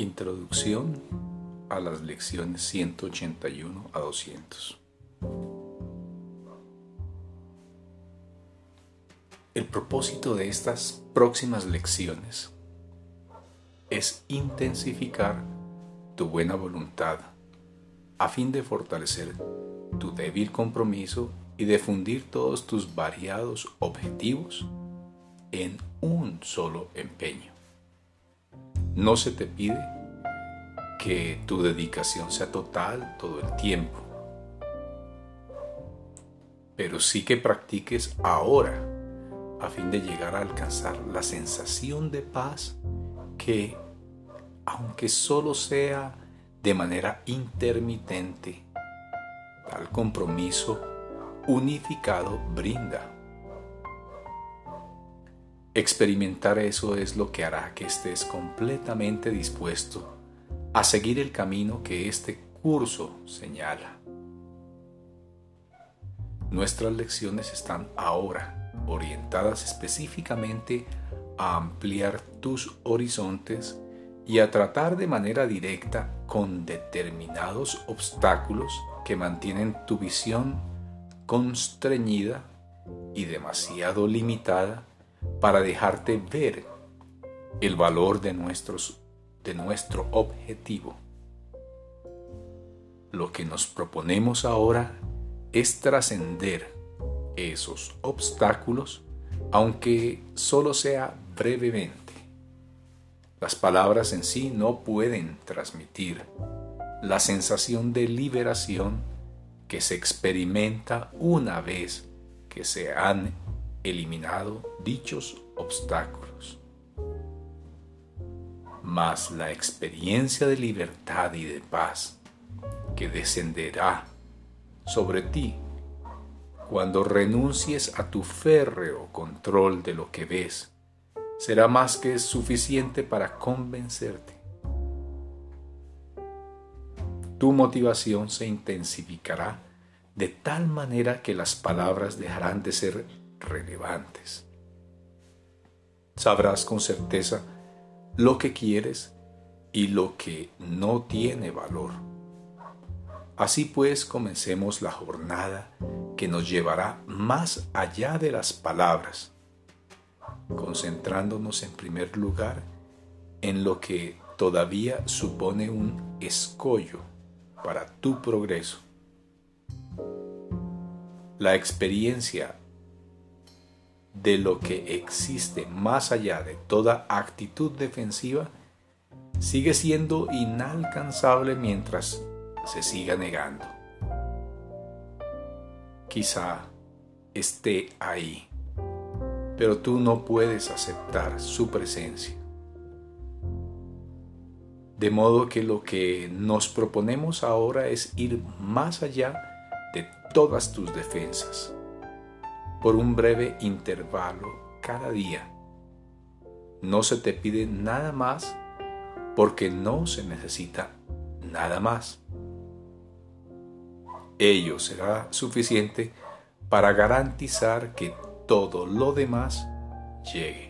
Introducción a las lecciones 181 a 200. El propósito de estas próximas lecciones es intensificar tu buena voluntad a fin de fortalecer tu débil compromiso y de fundir todos tus variados objetivos en un solo empeño. No se te pide que tu dedicación sea total todo el tiempo, pero sí que practiques ahora a fin de llegar a alcanzar la sensación de paz que, aunque solo sea de manera intermitente, tal compromiso unificado brinda. Experimentar eso es lo que hará que estés completamente dispuesto a seguir el camino que este curso señala. Nuestras lecciones están ahora orientadas específicamente a ampliar tus horizontes y a tratar de manera directa con determinados obstáculos que mantienen tu visión constreñida y demasiado limitada para dejarte ver el valor de, nuestros, de nuestro objetivo. Lo que nos proponemos ahora es trascender esos obstáculos, aunque solo sea brevemente. Las palabras en sí no pueden transmitir la sensación de liberación que se experimenta una vez que se han eliminado dichos obstáculos. Mas la experiencia de libertad y de paz que descenderá sobre ti cuando renuncies a tu férreo control de lo que ves, será más que suficiente para convencerte. Tu motivación se intensificará de tal manera que las palabras dejarán de ser relevantes. Sabrás con certeza lo que quieres y lo que no tiene valor. Así pues, comencemos la jornada que nos llevará más allá de las palabras, concentrándonos en primer lugar en lo que todavía supone un escollo para tu progreso. La experiencia de lo que existe más allá de toda actitud defensiva sigue siendo inalcanzable mientras se siga negando quizá esté ahí, pero tú no puedes aceptar su presencia. De modo que lo que nos proponemos ahora es ir más allá de todas tus defensas, por un breve intervalo cada día. No se te pide nada más porque no se necesita nada más ello será suficiente para garantizar que todo lo demás llegue.